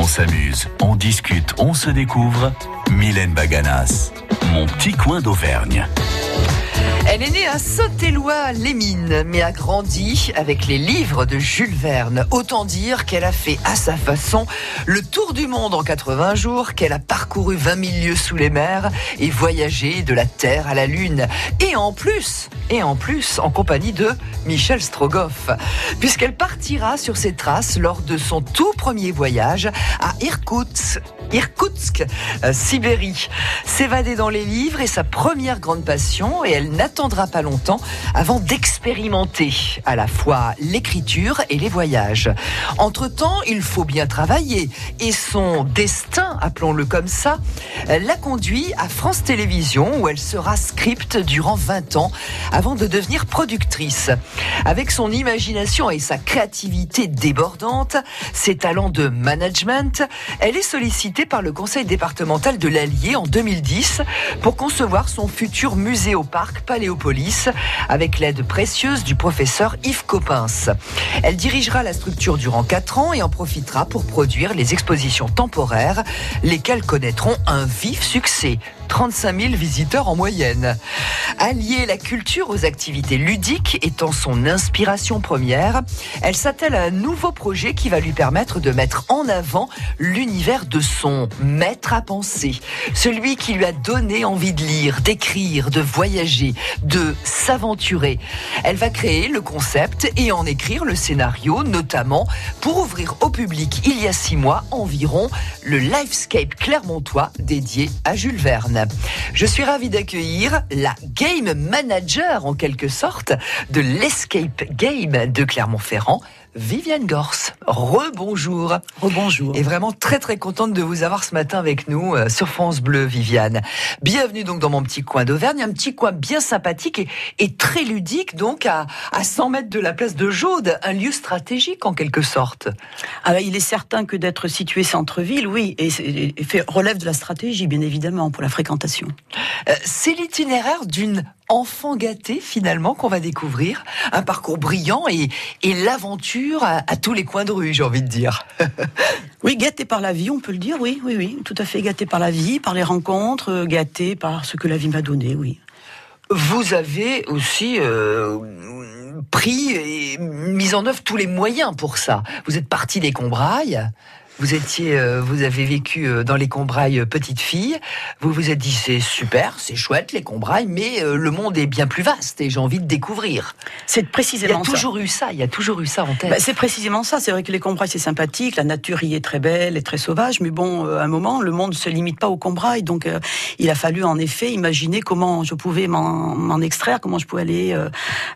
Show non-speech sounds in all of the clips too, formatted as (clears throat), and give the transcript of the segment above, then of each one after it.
On s'amuse, on discute, on se découvre. Mylène Baganas, mon petit coin d'Auvergne. Elle est née à Saint-Éloi-les-Mines, mais a grandi avec les livres de Jules Verne. Autant dire qu'elle a fait à sa façon le tour du monde en 80 jours, qu'elle a parcouru 20 000 lieues sous les mers et voyagé de la Terre à la Lune. Et en plus, et en plus, en compagnie de Michel Strogoff, puisqu'elle partira sur ses traces lors de son tout premier voyage à Irkoutsk, Irkoutsk, euh, Sibérie. S'évader dans les livres est sa première grande passion et elle n'attendra pas longtemps avant d'expérimenter à la fois l'écriture et les voyages. Entre-temps, il faut bien travailler et son destin, appelons-le comme ça, l'a conduit à France Télévisions où elle sera script durant 20 ans avant de devenir productrice. Avec son imagination et sa créativité débordante, ses talents de management, elle est sollicitée par le conseil départemental de l'Allier en 2010 pour concevoir son futur musée au parc Avec l'aide précieuse du professeur Yves Coppens. Elle dirigera la structure durant 4 ans et en profitera pour produire les expositions temporaires, lesquelles connaîtront un vif succès. 35 000 visiteurs en moyenne. Allier la culture aux activités ludiques étant son inspiration première, elle s'attelle à un nouveau projet qui va lui permettre de mettre en avant l'univers de son maître à penser, celui qui lui a donné envie de lire, d'écrire, de voyager, de s'aventurer. Elle va créer le concept et en écrire le scénario, notamment pour ouvrir au public il y a six mois environ le Livescape Clermontois dédié à Jules Verne. Je suis ravie d'accueillir la game manager en quelque sorte de l'Escape Game de Clermont-Ferrand, Viviane Gorse. Rebonjour. Rebonjour. Et vraiment très très contente de vous avoir ce matin avec nous euh, sur France Bleu, Viviane. Bienvenue donc dans mon petit coin d'Auvergne, un petit coin bien sympathique et, et très ludique donc à, à 100 mètres de la place de Jaude, un lieu stratégique en quelque sorte. Ah bah, il est certain que d'être situé centre-ville, oui, et, et, et fait, relève de la stratégie bien évidemment pour la fréquentation. Euh, C'est l'itinéraire d'une enfant gâté finalement qu'on va découvrir, un parcours brillant et, et l'aventure à, à tous les coins de rue, j'ai envie de dire. (laughs) Oui, gâté par la vie, on peut le dire, oui, oui, oui, tout à fait gâté par la vie, par les rencontres, euh, gâté par ce que la vie m'a donné, oui. Vous avez aussi euh, pris et mis en œuvre tous les moyens pour ça. Vous êtes parti des Combrailles. Vous étiez, euh, vous avez vécu euh, dans les Combrailles euh, petite fille. Vous vous êtes dit c'est super, c'est chouette les Combrailles, mais le monde est bien plus vaste et j'ai envie de découvrir. C'est Il y a précisément ça. toujours eu ça. Il y a toujours eu ça en tête. Bah, c'est précisément ça. C'est vrai que les Combrailles, c'est sympathique, la nature y est très belle et très sauvage, mais bon, à un moment, le monde ne se limite pas aux Combrailles. Donc, il a fallu en effet imaginer comment je pouvais m'en extraire, comment je pouvais aller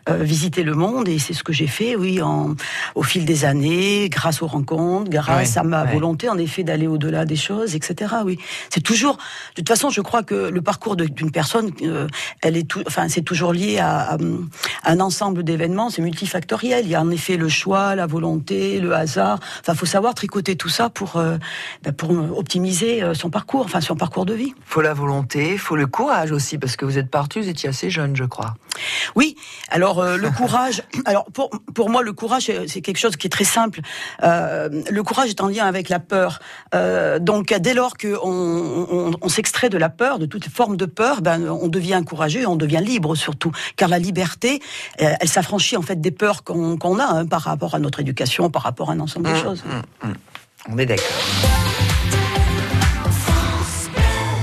visiter le monde. Et c'est ce que j'ai fait, oui, en, au fil des années, grâce aux rencontres, grâce Ouais, à ma ouais. Volonté, en effet, d'aller au-delà des choses, etc. Oui, c'est toujours. De toute façon, je crois que le parcours d'une personne, euh, elle est tout, enfin, c'est toujours lié à, à, un ensemble d'événements. C'est multifactoriel. Il y a en effet le choix, la volonté, le hasard. Enfin, faut savoir tricoter tout ça pour euh, ben, pour optimiser euh, son parcours, enfin son parcours de vie. Faut la volonté, faut le courage aussi, parce que vous êtes parti, vous étiez assez jeune, je crois. Oui. Alors euh, le courage. (coughs) Alors pour pour moi, le courage c'est quelque chose qui est très simple. Le courage est en lien avec la peur. Euh, donc dès lors que on, on, on s'extrait de la peur, de toute forme de peur, ben on devient courageux, on devient libre surtout. Car la liberté, euh, elle s'affranchit en fait des peurs qu'on qu'on a hein, par rapport à notre éducation, par rapport à un ensemble de choses. On est d'accord.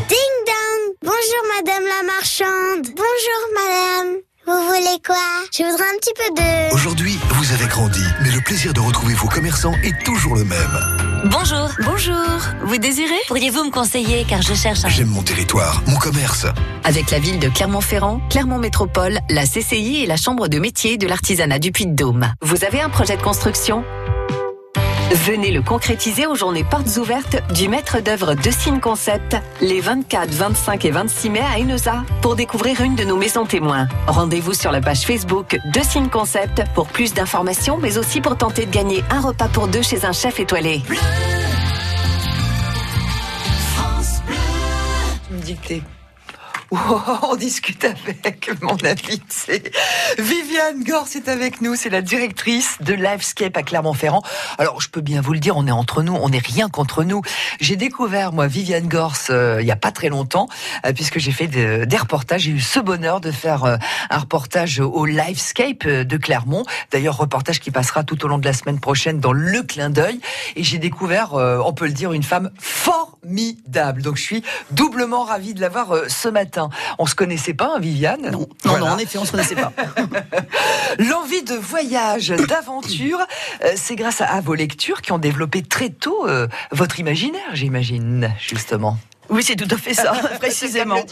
Ding dong Bonjour madame la marchande Bonjour madame Vous voulez quoi? Je voudrais un petit peu de... Aujourd'hui, vous avez grandi, mais le plaisir de retrouver vos commerçants est toujours le même. Bonjour. Bonjour. Vous désirez? Pourriez-vous me conseiller car je cherche un... J'aime mon territoire, mon commerce. Avec la ville de Clermont-Ferrand, Clermont Métropole, la CCI et la Chambre de métier de l'artisanat du Puy-de-Dôme. Vous avez un projet de construction? Venez le concrétiser aux journées portes ouvertes du maître d'œuvre de Signe Concept les 24, 25 et 26 mai à Eneza pour découvrir une de nos maisons témoins. Rendez-vous sur la page Facebook de Signe Concept pour plus d'informations mais aussi pour tenter de gagner un repas pour deux chez un chef étoilé. Me on discute avec mon invité. Viviane Gors est avec nous, c'est la directrice de Livescape à Clermont-Ferrand. Alors, je peux bien vous le dire, on est entre nous, on n'est rien contre nous. J'ai découvert, moi, Viviane Gors, euh, il n'y a pas très longtemps, euh, puisque j'ai fait des reportages. J'ai eu ce bonheur de faire euh, un reportage au Livescape de Clermont. D'ailleurs, reportage qui passera tout au long de la semaine prochaine dans Le Clin d'œil. Et j'ai découvert, on peut le dire, une femme formidable. Donc, je suis doublement ravie de l'avoir ce matin. On se connaissait pas, hein, Viviane Non, non, non, en effet, on se connaissait pas. (laughs) L'envie de voyage, d'aventure, euh, c'est grâce à, vos lectures qui ont développé très tôt euh, votre imaginaire, j'imagine, justement. Oui, c'est tout à fait ça, (laughs) précisément.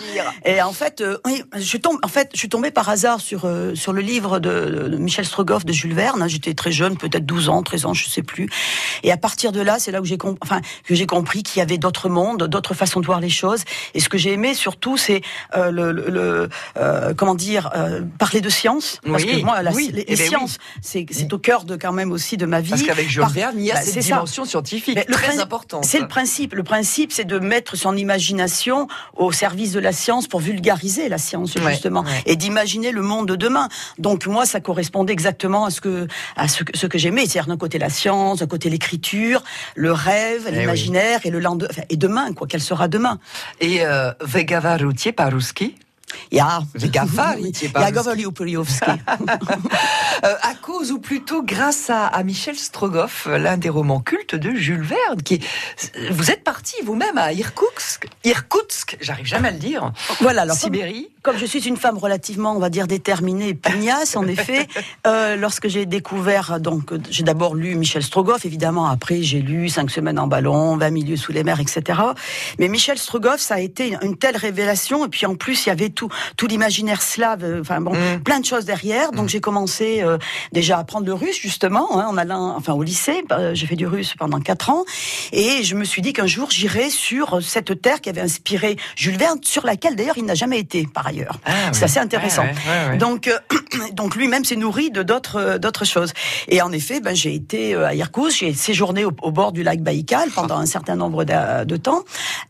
Et en fait, euh, je tombe, en fait, je suis tombée par hasard sur euh, sur le livre de, Michel Strogoff de Jules Verne. J'étais très jeune, peut-être 12 ans, 13 ans, je sais plus. Et à partir de là, c'est là où j'ai enfin que j'ai compris qu'il y avait d'autres mondes, d'autres façons de voir les choses. Et ce que j'ai aimé surtout, c'est euh, le, le comment dire parler de science, parce que moi, les, eh ben sciences, c'est c'est au cœur de quand même aussi de ma vie. Parce qu'avec Jules Verne, il y a bah, cette dimension scientifique très importante. C'est le principe. Le principe, c'est de mettre son imagination au service de la science pour vulgariser la science justement et d'imaginer le monde de demain. Donc moi, ça correspondait exactement à ce que à ce que, ce que j'aimais, c'est-à-dire d'un côté la science, d'un côté l'écriture, le rêve, eh l'imaginaire et le lendemain et demain quoi, qu'elle sera demain? Et euh, Vegava Routier Parouski Ja, Gafa, (laughs) ja. (laughs) Euh, à cause ou plutôt grâce à, à Michel Strogoff, l'un des romans cultes de Jules Verne, qui vous êtes parti vous-même à Irkoutsk, Irkoutsk, j'arrive jamais à le dire. Voilà, alors Sibérie. Comme, je suis une femme relativement, on va dire, déterminée, pugnace, en effet, (laughs) euh, lorsque j'ai découvert, donc, j'ai d'abord lu Michel Strogoff, évidemment, après j'ai lu Cinq semaines en ballon, 20 milieux sous les mers, etc. Mais Michel Strogoff, ça a été une telle révélation, et puis en plus, il y avait tout, tout l'imaginaire slave, euh, enfin bon, mm. plein de choses derrière. Donc mm. j'ai commencé euh, déjà à apprendre le russe justement hein, en allant, enfin au lycée. Bah, j'ai fait du russe pendant quatre ans et je me suis dit qu'un jour j'irai sur cette terre qui avait inspiré Jules Verne, sur laquelle d'ailleurs il n'a jamais été par ailleurs. Ah C'est assez intéressant. donc euh, (clears throat) donc lui-même s'est nourri de d'autres d'autres choses. Et en effet, ben j'ai été à Irkoutsk, j'ai séjourné au, bord du lac Baïkal pendant un certain nombre de, temps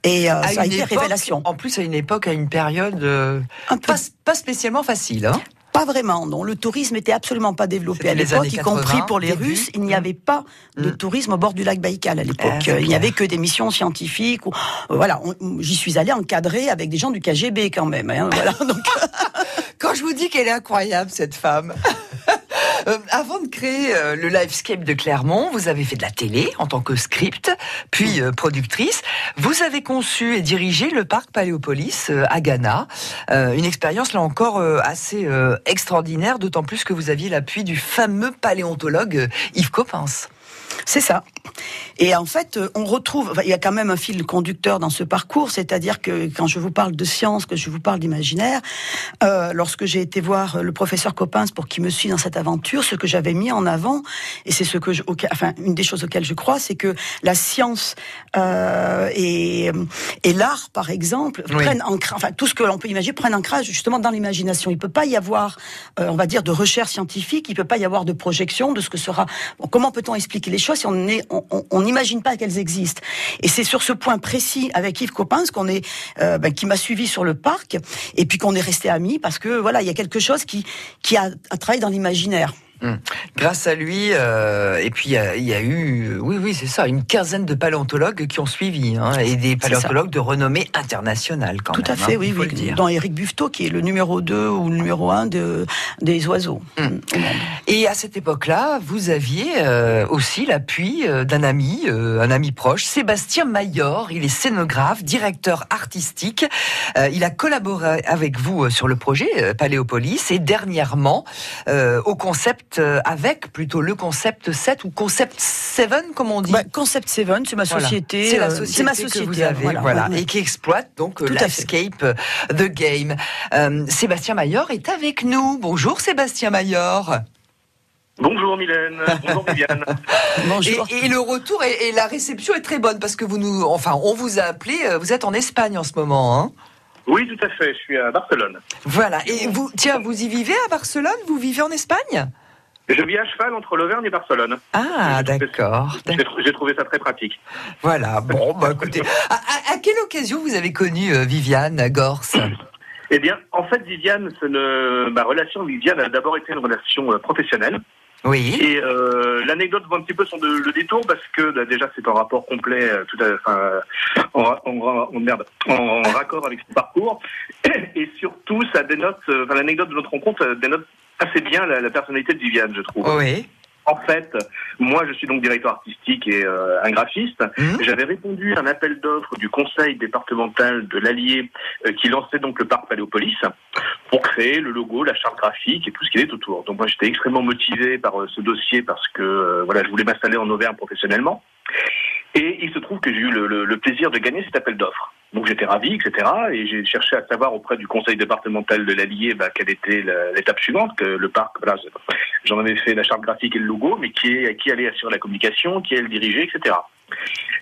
et ça a été révélation. En plus à une époque, à une période pas, spécialement facile. Hein pas vraiment, non. Le tourisme était absolument pas développé à l'époque, y compris pour les Russes. Il n'y avait pas de mm. tourisme au bord du lac Baïkal à l'époque. Ah, il n'y avait que des missions scientifiques. Ou, euh, voilà, j'y suis allé encadré avec des gens du KGB quand même. Hein, voilà, donc... (laughs) Quand je vous dis qu'elle est incroyable, cette femme. Euh, avant de créer euh, le Livescape de Clermont, vous avez fait de la télé en tant que script, puis euh, productrice. Vous avez conçu et dirigé le parc Paléopolis à Ghana. une expérience là encore assez extraordinaire, d'autant plus que vous aviez l'appui du fameux paléontologue Yves Coppens. C'est ça. Et en fait, euh, on retrouve, il y a quand même un fil conducteur dans ce parcours, c'est-à-dire que quand je vous parle de science, que je vous parle d'imaginaire, euh, lorsque j'ai été voir le professeur Coppens pour qu'il me suive dans cette aventure, ce que j'avais mis en avant, et c'est ce que, je, enfin, une des choses auxquelles je crois, c'est que la science euh, et, et l'art, par exemple, prennent ancrage, enfin tout ce que l'on peut imaginer prennent ancrage justement dans l'imagination. Il peut pas y avoir, euh, on va dire, de recherche scientifique, il peut pas y avoir de projection de ce que sera. Bon, comment peut-on expliquer les choses si on est, on n'imagine pas qu'elles existent. Et c'est sur ce point précis avec Yves Coppens qu'on est, euh, ben, qui m'a suivi sur le parc, et puis qu'on est resté amis parce que voilà, il y a quelque chose qui qui a, a travaillé dans l'imaginaire. Hum. Grâce à lui, euh, et puis il y, a eu, oui, oui, c'est ça, une quinzaine de paléontologues qui ont suivi, hein, et des paléontologues de renommée internationale quand Tout même. Tout à fait, hein, oui, oui. Le dire. Dans Éric Buffetot, qui est le numéro 2 ou le numéro 1 de, des oiseaux. Hum. Et à cette époque-là, vous aviez euh, aussi l'appui euh, d'un ami, euh, un ami proche, Sébastien Mayor. Il est scénographe, directeur artistique. il a collaboré avec vous sur le projet Paléopolis et dernièrement au concept euh, avec plutôt le concept 7 ou concept 7 comme on dit bah, Concept 7, c'est ma société. C'est la société, ma société que vous avez, voilà, et qui exploite donc l'escape euh, The Game. Euh, Sébastien Mayor est avec nous. Bonjour Sébastien Mayor. Bonjour Mylène, bonjour Viviane. (laughs) bonjour. Et, le retour et, la réception est très bonne parce que vous nous, enfin, on vous a appelé. Vous êtes en Espagne en ce moment, hein Oui, tout à fait. Je suis à Barcelone. Voilà. Et vous, tiens, vous y vivez à Barcelone? Vous vivez en Espagne? Je vis à cheval entre l'Auvergne et Barcelone. Ah, d'accord. J'ai trouvé ça très pratique. Voilà, bon, bah écoutez, (laughs) à, quelle occasion vous avez connu euh, Viviane Gorse? Eh bien, en fait, Viviane, ne- ma relation avec Viviane a d'abord été une relation euh, professionnelle. Oui. Et euh, l'anecdote vaut un petit peu son de- le détour parce que bah, déjà c'est un rapport complet, euh, tout à, enfin, en, en, ra- en- merde, en raccord avec son parcours. (clears throat) Et surtout, ça dénote, enfin, l'anecdote de notre rencontre dénote assez bien la, la personnalité de Viviane, je trouve. Oui. En fait, moi je suis donc directeur artistique et euh, un graphiste. Mhm. J'avais répondu à un appel d'offres du conseil départemental de l'Allier euh, qui lançait donc le parc Paléopolis pour créer le logo, la charte graphique et tout ce qui est autour. Donc moi j'étais extrêmement motivé par euh, ce dossier parce que euh, voilà, je voulais m'installer en Auvergne professionnellement. Et il se trouve que j'ai eu le, le- le plaisir de gagner cet appel d'offres. Donc j'étais ravi, etc. Et j'ai cherché à savoir auprès du conseil départemental de l'Allier bah, quelle était l'étape suivante, que le parc, voilà, j'en avais fait la charte graphique et le logo, mais qui, est, qui allait assurer la communication, qui allait le diriger, etc.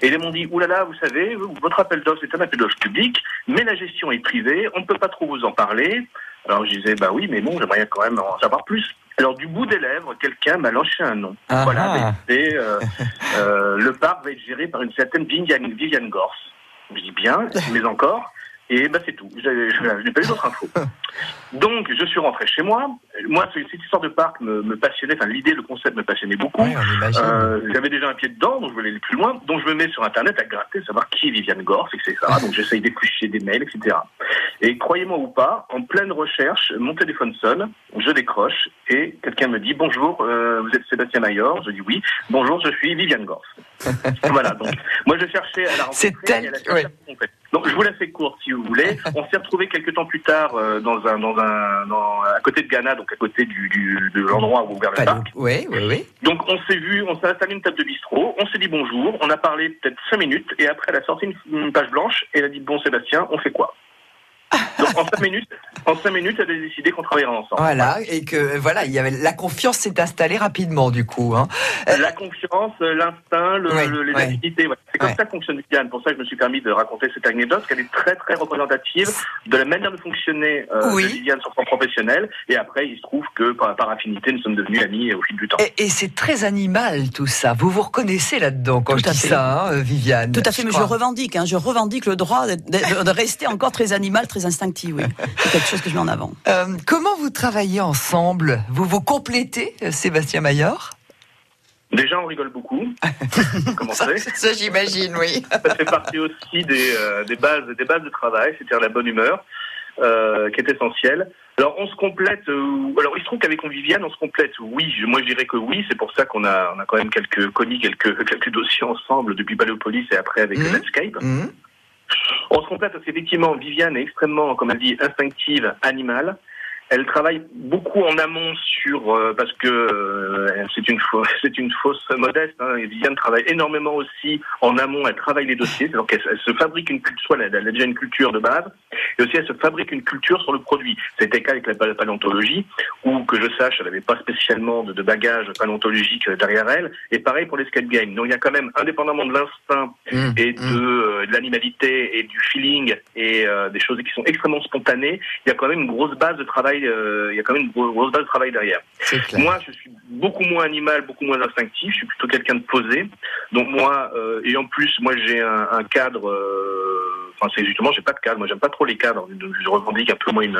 Et ils m'ont dit, oulala, vous savez, votre appel d'offres, c'est un appel d'offres public, mais la gestion est privée, on ne peut pas trop vous en parler. Alors je disais, bah oui, mais bon, j'aimerais quand même en savoir plus. Alors du bout des lèvres, quelqu'un m'a lâché un nom. Ah voilà, ah. c'est euh, euh, le parc va être géré par une certaine Viviane, Viviane Gorse. Je dis bien, mais encore. Et bah c'est tout. Je n'ai pas eu d'autres infos. (laughs) Donc je suis rentré chez moi. Moi, ce- cette histoire de parc me, me passionnait. Enfin, l'idée, le concept me passionnait beaucoup. Oui. Euh, J'avais déjà un pied dedans, donc je voulais aller plus loin. Donc je me mets sur Internet à gratter, savoir qui est Viviane Gorse, etc. Donc j'essaye d'éplucher des mails, etc. Et croyez-moi ou pas, en pleine recherche, mon téléphone sonne, je décroche et quelqu'un me dit bonjour, euh, vous êtes Sébastien Mayor Je dis oui. Bonjour, je suis Viviane Gorse. (laughs) voilà. Donc moi je cherchais à la rencontrer. C'est tel- et ouais. Donc je vous la fais courte si vous voulez. (laughs) On s'est retrouvé quelques temps plus tard euh, dans un dans un dans, à côté de Ghana, donc à côté du, du de l'endroit où ouvert le parc. Oui, oui, oui. Donc on s'est vu, on s'est installé une table de bistrot, on s'est dit bonjour, on a parlé peut-être cinq minutes et après elle a sorti une, une page blanche et elle a dit bon Sébastien, on fait quoi? Donc en cinq minutes, en cinq minutes, elle a décidé qu'on travaillerait ensemble. Voilà, et que voilà, il y avait la confiance s'est installée rapidement du coup. Hein. La confiance, l'instinct, le, Ouais, le- les ouais. affinités, ouais. c'est comme Ouais. ça que fonctionne Viviane. Pour ça que je me suis permis de raconter cette anecdote, parce qu'elle est très très représentative de la manière de fonctionner euh, Oui. de Viviane sur son professionnel. Et après, il se trouve que par, par affinité, nous sommes devenus amis au fil du temps. Et, et c'est très animal tout ça. Vous vous reconnaissez là-dedans quand Tout je à dis fait. ça, hein, Viviane. Tout à fait, mais je revendique, hein, je revendique le droit de, de- de rester encore très animal, très instinctif. Oui. C'est quelque chose que je mets en avant. Euh, comment vous travaillez ensemble? Vous vous complétez, euh, Sébastien Maillard Déjà, on rigole beaucoup. (laughs) Comment Ça, ça, j'imagine, oui. ça fait partie aussi des, euh, des bases des bases de travail, c'est-à-dire la bonne humeur, euh, qui est essentielle. Alors on se complète. euh, alors il se trouve qu'avec Viviane, on se complète. Oui, je- moi je dirais que oui. C'est pour ça qu'on a on a quand même quelques connu quelques quelques dossiers ensemble depuis Paléopolis et après avec Mhm. Netscape. Mhm. On se complète parce qu'effectivement Viviane est extrêmement, comme elle dit, instinctive, animale. Elle travaille beaucoup en amont sur euh, parce que euh, c'est une fausse (laughs) c'est une fausse modeste. Hein, Viviane travaille énormément aussi en amont. Elle travaille les dossiers, donc elle, elle se fabrique une culture. Soit elle, elle a déjà une culture de base, et aussi elle se fabrique une culture sur le produit. C'était le cas avec la pal- paléontologie, où que je sache, elle n'avait pas spécialement de, de bagage paléontologique derrière elle. Et pareil pour l'escape game. Donc il y a quand même, indépendamment de l'instinct Mhm. et de, euh, de l'animalité et du feeling et euh, des choses qui sont extrêmement spontanées, il y a quand même une grosse base de travail. Euh, il y a quand même une gro- grosse base de travail derrière. Moi, je suis beaucoup moins animal, beaucoup moins instinctif. Je suis plutôt quelqu'un de posé. Donc moi, euh, et en plus, moi j'ai un, un cadre. euh, Enfin, c'est justement, j'ai pas de cadre. Moi, j'aime pas trop les cadres. Donc, je revendique un peu moi une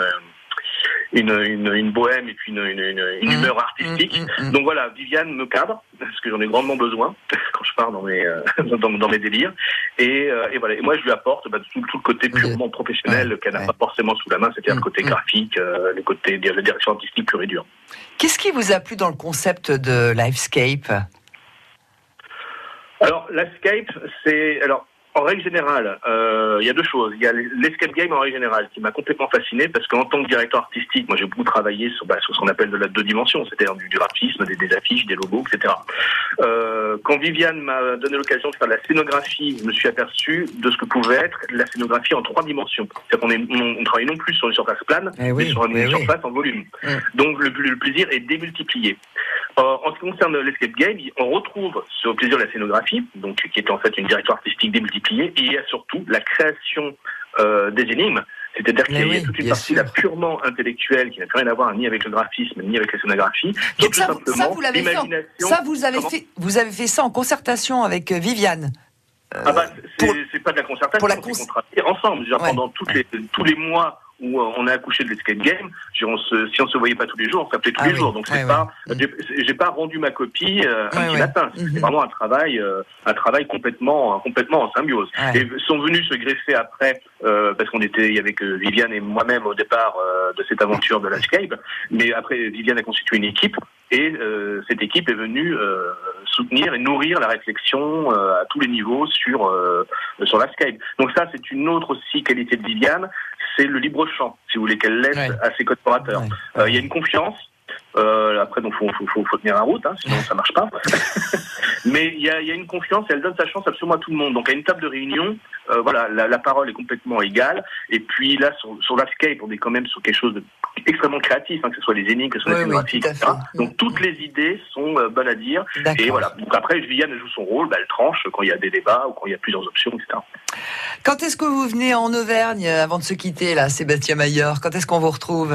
une, une, une bohème et puis une, une, Mhm. humeur artistique. Mhm, mhm. Donc voilà, Viviane me cadre parce que j'en ai grandement besoin (laughs) quand je pars dans mes euh, dans, dans mes délires. Et, euh, et voilà. Et moi, je lui apporte bah, tout, tout le côté purement professionnel Ouais, qu'elle n'a ouais. pas forcément sous la main, c'est-à-dire le côté graphique, euh, le côté la direction artistique pure et dure. Qu'est-ce qui vous a plu dans le concept de Livescape Alors, l'escape, c'est alors en règle générale, euh, il y a deux choses. Il y a l'escape game en règle générale qui m'a complètement fasciné parce qu'en tant que directeur artistique, moi j'ai beaucoup travaillé sur, bah, sur ce qu'on appelle de la deux dimensions, c'est-à-dire du graphisme, des, des affiches, des logos, etc. Euh, quand Viviane m'a donné l'occasion de faire de la scénographie, je me suis aperçu de ce que pouvait être la scénographie en trois dimensions. C'est-à-dire qu'on est, on, on travaille non plus sur une surface plane, Eh oui, mais sur une eh oui. surface en volume. Mm. Donc le, le plaisir est démultiplié. Euh, en ce qui concerne l'escape game, on retrouve ce plaisir de la scénographie, donc qui est en fait une direction artistique démultipliée, et il y a surtout la création euh, des énigmes. C'est-à-dire qu'il y a oui, toute une partie là, purement intellectuelle qui n'a plus rien à voir ni avec le graphisme ni avec la scénographie. Donc tout ça, simplement ça, vous l'avez fait. Ça vous avez Comment fait. Vous avez fait ça en concertation avec euh, Viviane. Ah bah, c'est pas de la concertation, pour la cons- ensemble. Dire, Ouais. Pendant toutes les, tous les mois où on a accouché de l'escape game, on se- si on se voyait pas tous les jours, on s'appelait tous Ah les oui. jours. Donc c'est ouais. pas, Mhm. j'ai- pas rendu ma copie euh, un Ouais, petit matin. C'était Mhm. vraiment un travail, euh, un travail complètement, complètement en symbiose. Et sont venus se greffer après, euh, parce qu'on était, il y avait que Viviane et moi-même au départ euh, de cette aventure de l'escape. Mais après, Viviane a constitué une équipe et euh, cette équipe est venue euh, soutenir et nourrir la réflexion euh, à tous les niveaux sur euh, sur l'escape. Donc ça, c'est une autre aussi qualité de Viviane, c'est le libre champ, si vous voulez qu'elle laisse Ouais. à ses collaborateurs. Ouais. Euh, Il y a une confiance. Euh, après, donc, faut, faut, faut, faut tenir la route, hein, sinon ça marche pas. (laughs) Mais il y a, il y a une confiance et elle donne sa chance absolument à tout le monde. Donc, à une table de réunion, euh, voilà, la, la parole est complètement égale. Et puis là, sur, sur l'escape, on est quand même sur quelque chose de extrêmement créatif, hein, que ce soit les énigmes, que ce soit Oui, la oui, etc. Donc, toutes les idées sont euh, bonnes à dire. Et voilà. Donc après, Viviane joue son rôle, bah, elle tranche quand il y a des débats ou quand il y a plusieurs options, etc. Quand est-ce que vous venez en Auvergne avant de se quitter, là, Sébastien Maillard Quand est-ce qu'on vous retrouve?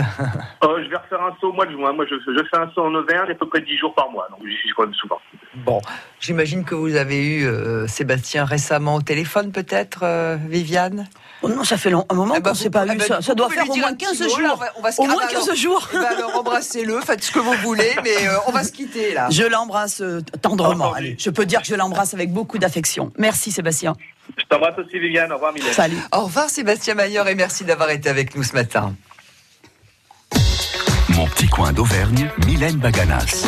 Euh, je vais refaire un saut au mois de juin. Moi, je, je fais un saut en Auvergne à peu près 10 jours par mois. Donc, j'y suis quand même souvent. Bon, j'imagine que vous avez eu euh, Sébastien récemment au téléphone, peut-être, euh, Viviane? Oh non, ça fait long- un moment Eh ben, qu'on ne s'est vous- pas eh eu. ben, ça, doit faire au moins un petit 15 mot, jours. là, on va- on va se- Au ah moins bah 15 alors- jours. Eh ben, alors embrassez-le, faites ce que vous voulez, mais euh, on va se quitter là. Je l'embrasse tendrement. Allez, je peux dire que je l'embrasse avec beaucoup d'affection. Merci Sébastien. Je t'embrasse aussi, Viviane. Au revoir, Mylène. Salut. Au revoir Sébastien Maillard et merci d'avoir été avec nous ce matin. Mon petit coin d'Auvergne, Mylène Baganas.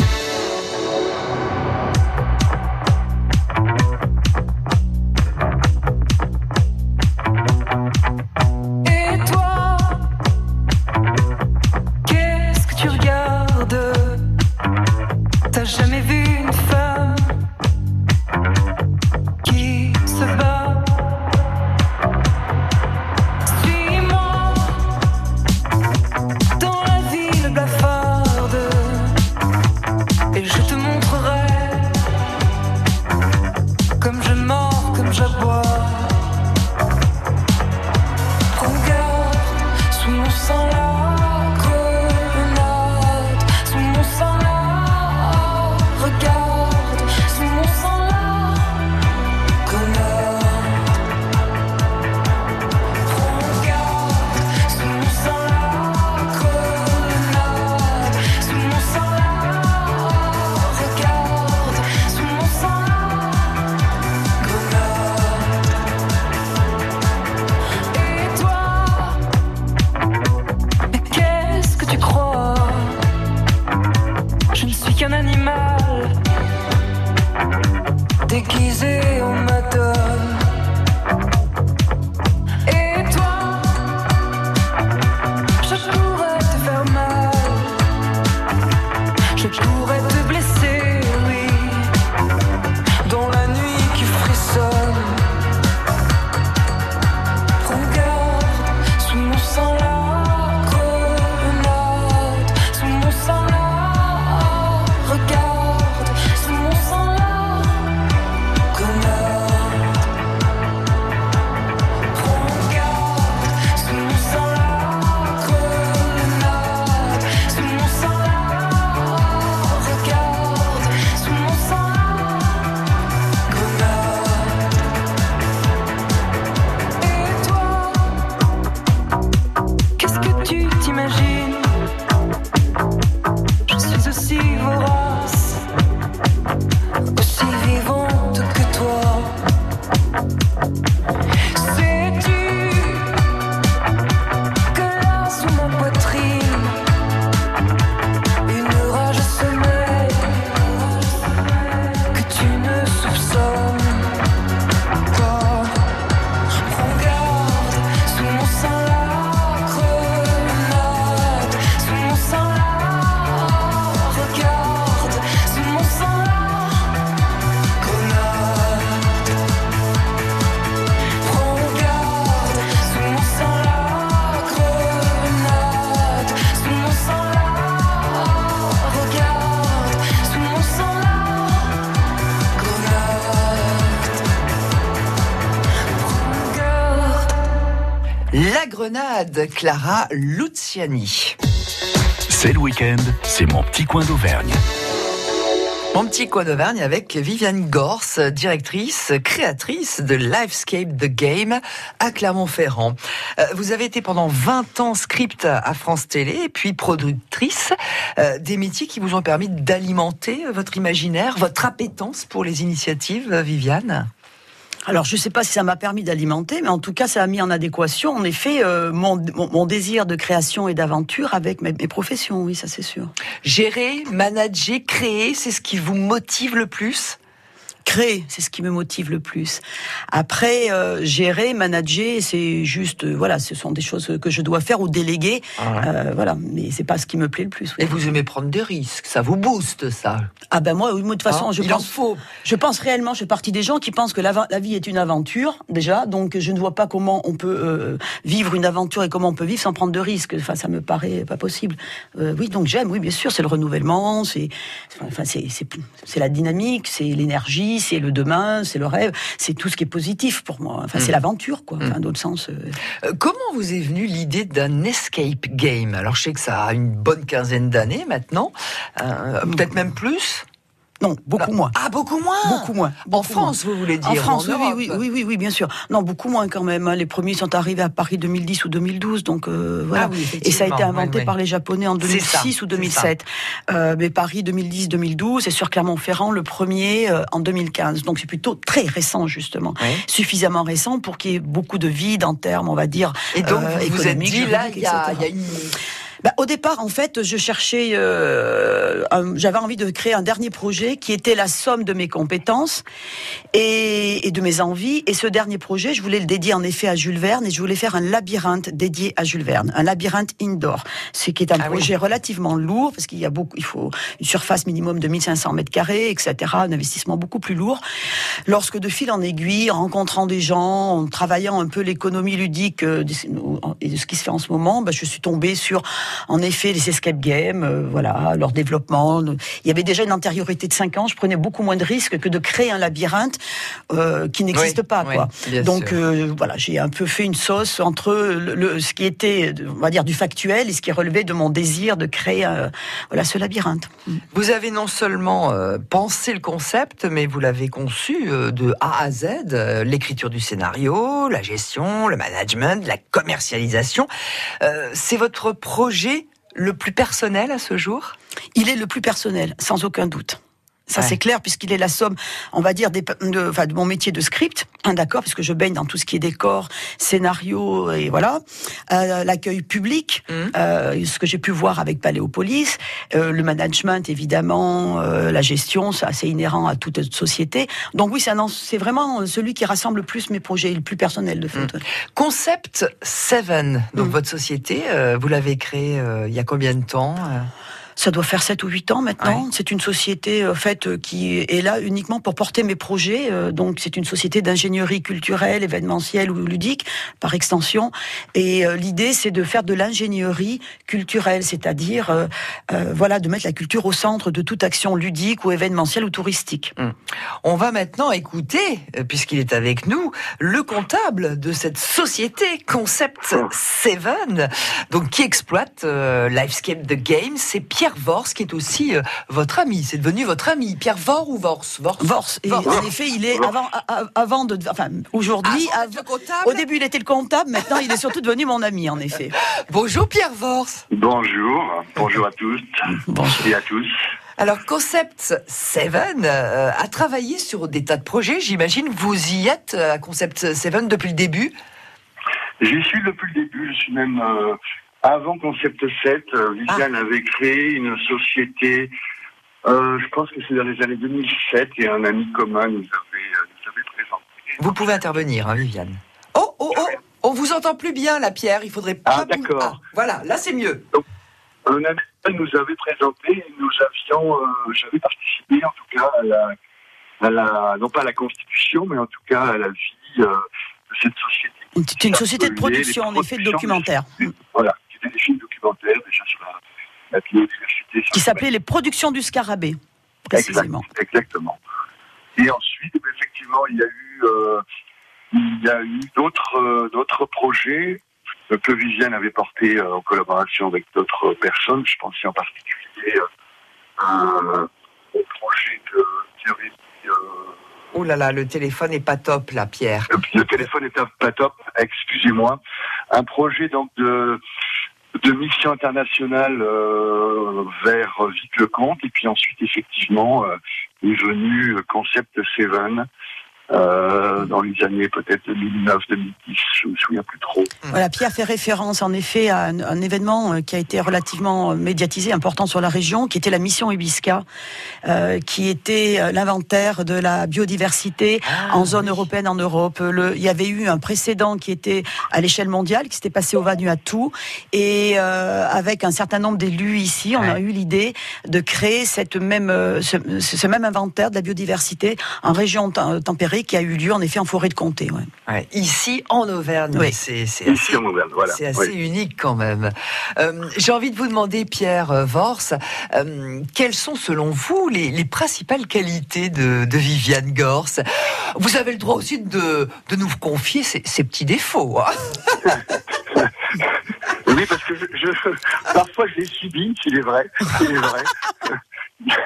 Clara Luciani. C'est le week-end, c'est mon petit coin d'Auvergne. Mon petit coin d'Auvergne avec Viviane Gorse, directrice, créatrice de Livescape The Game à Clermont-Ferrand. Euh, Vous avez été pendant 20 ans script à France Télé puis productrice euh, des métiers qui vous ont permis d'alimenter votre imaginaire, votre appétence pour les initiatives, Viviane? Alors, je ne sais pas si ça m'a permis d'alimenter, mais en tout cas, ça a mis en adéquation, en effet, euh, mon, désir de création et d'aventure avec mes professions, oui, ça c'est sûr. Gérer, manager, créer, c'est ce qui vous motive le plus? Créer, c'est ce qui me motive le plus. Après, euh, gérer, manager, c'est juste, euh, voilà, ce sont des choses que je dois faire ou déléguer, euh, voilà, mais c'est pas ce qui me plaît le plus. oui. Et vous aimez prendre des risques, ça vous booste ça. Ah ben moi, de toute façon, Hein je Il en pense, faut. je pense réellement, je fais partie des gens qui pensent que la, la vie est une aventure déjà, donc je ne vois pas comment on peut vivre une aventure et comment on peut vivre sans prendre de risques. Enfin, ça me paraît pas possible. Oui, donc j'aime, oui, bien sûr, c'est le renouvellement, c'est, enfin, c'est, c'est, c'est la dynamique, c'est l'énergie, c'est le demain, c'est le rêve, c'est tout ce qui est positif pour moi. Enfin, c'est l'aventure, quoi. Enfin, d'autre sens. euh, Euh, Comment vous est venue l'idée d'un escape game? Alors je sais que ça a une bonne quinzaine d'années maintenant, euh, peut-être même plus. Non, beaucoup moins. Ah beaucoup moins. Beaucoup moins. En France, vous voulez dire En France, oui, oui, oui, oui, oui, bien sûr. Non, beaucoup moins quand même. hein. Les premiers sont arrivés à Paris 2010 ou 2012, donc euh, voilà. Ah oui, Et ça a été inventé oui, par les Japonais en C'est ça, 2006 ou c'est 2007. Euh, mais Paris 2010-2012 et sur Clermont-Ferrand le premier euh, en 2015. Donc c'est plutôt très récent justement, suffisamment récent pour qu'il y ait beaucoup de vide en termes, on va dire. Et donc vous vous êtes dit là, juridiques, il y, a etc. il y a une. Bah, au départ, en fait, je cherchais, euh, un- j'avais envie de créer un dernier projet qui était la somme de mes compétences et, et de mes envies. Et ce dernier projet, je voulais le dédier en effet à Jules Verne et je voulais faire un labyrinthe dédié à Jules Verne, un labyrinthe indoor, ce qui est un Ah oui. projet relativement lourd parce qu'il y a beaucoup, il faut une surface minimum de 1500 mètres carrés, etc. Un investissement beaucoup plus lourd. Lorsque de fil en aiguille, en rencontrant des gens, en travaillant un peu l'économie ludique euh, et de ce qui se fait en ce moment, bah, je suis tombée sur, en effet, les escape games, euh, voilà, leur développement. Il y avait déjà une antériorité de 5 ans. Je prenais beaucoup moins de risques que de créer un labyrinthe euh, qui n'existe Oui, pas, oui, quoi. bien Donc euh, voilà, j'ai un peu fait une sauce entre le, le- ce qui était, on va dire, du factuel et ce qui relevait de mon désir de créer, euh, voilà, ce labyrinthe. Vous avez non seulement euh, pensé le concept, mais vous l'avez conçu euh, de A à Z, euh, l'écriture du scénario, la gestion, le management, la commercialisation. Euh, C'est votre projet le plus personnel à ce jour? Il est le plus personnel, sans aucun doute. Ça Ouais. c'est clair puisqu'il est la somme, on va dire, des, de, enfin, de mon métier de script, hein, d'accord, puisque je baigne dans tout ce qui est décor, scénario et voilà, Euh, l'accueil public, Mhm. euh, ce que j'ai pu voir avec Paléopolis, euh, le management évidemment, euh, la gestion, ça c'est inhérent à toute société. Donc oui, c'est vraiment celui qui rassemble le plus mes projets, le plus personnel de fait. Concept 7, donc Mm. votre société, euh, vous l'avez créée euh, il y a combien de temps Ça doit faire 7 ou 8 ans maintenant. C'est une société euh, faite euh, qui est là uniquement pour porter mes projets. euh, donc c'est une société d'ingénierie culturelle, événementielle ou ludique par extension. Et euh, l'idée c'est de faire de l'ingénierie culturelle, c'est-à-dire euh, euh, voilà de mettre la culture au centre de toute action ludique ou événementielle ou touristique. On va maintenant écouter, euh, puisqu'il est avec nous, le comptable de cette société Concept 7, donc qui exploite euh, Livescape The Game. C'est Pierre Vors qui est aussi euh, votre ami. C'est devenu votre ami. Pierre Vors ou Vors? Vors? Vors. Et Vors. en effet, il est avant, de, enfin aujourd'hui, au début il était le comptable, maintenant il est surtout devenu mon ami en effet. (laughs) Bonjour Pierre Vors. Bonjour, bonjour à tous et à tous. Alors Concept 7 euh, a travaillé sur des tas de projets. J'imagine vous y êtes euh, à Concept 7 depuis le début. J'y suis depuis le début, je suis même euh, avant Concept 7. euh, Viviane avait créé une société, euh, je pense que c'est dans les années 2007, et un ami commun nous avait, euh, nous avait présenté. Vous pouvez intervenir, hein, Viviane. Oh, oh, oh On vous entend plus bien, la Pierre. Il faudrait pas. Ah, d'accord. Ah, voilà, là c'est mieux. Un ami nous avait présenté, nous avions, euh, j'avais participé en tout cas à la, à la, non pas à la constitution, mais en tout cas à la vie euh, de cette société. C'est une société de production en effet de documentaires. de- Voilà, c'était des films documentaires déjà sur la, la biodiversité. qui la- s'appelait les productions du scarabée, précisément. Exact, exactement. Et ensuite, eh effectivement, il y a eu, euh, il y a eu d'autres, euh, d'autres projets que Viviane avait portés euh, en collaboration avec d'autres personnes. Je pensais en particulier au projet de euh, Oh là là, le téléphone est pas top là, Pierre. le téléphone est pas top, excusez-moi. Un projet donc de de mission internationale euh, vers Vic-le-Comte et puis ensuite effectivement euh, est venu euh, Concept Seven euh, dans les années peut-être 2009, 2010, je me souviens plus trop. Voilà, Pierre fait référence en effet à un, un événement euh, qui a été relativement euh, médiatisé, important sur la région, qui était la mission Hibisca, euh, qui était l'inventaire de la biodiversité Ah, en zone oui. européenne, en Europe. Le, il y avait eu un précédent qui était à l'échelle mondiale, qui s'était passé au Vanuatu, et euh, avec un certain nombre d'élus ici, on a eu l'idée de créer cette même, ce, ce même inventaire de la biodiversité en région tem- qui a eu lieu en effet en forêt de comté. Ouais. Ouais, Ici, en Auvergne, Oui. c'est assez, en Auvergne, voilà. c'est assez Oui. unique quand même. Euh, J'ai envie de vous demander, Pierre euh, Vors, euh, quelles sont selon vous les, les principales qualités de, de Viviane Gors Vous avez le droit aussi de, de nous confier ses, ses petits défauts. hein. Oui, parce que je, je- parfois je les subis, s'il est vrai. s'il est vrai. (laughs)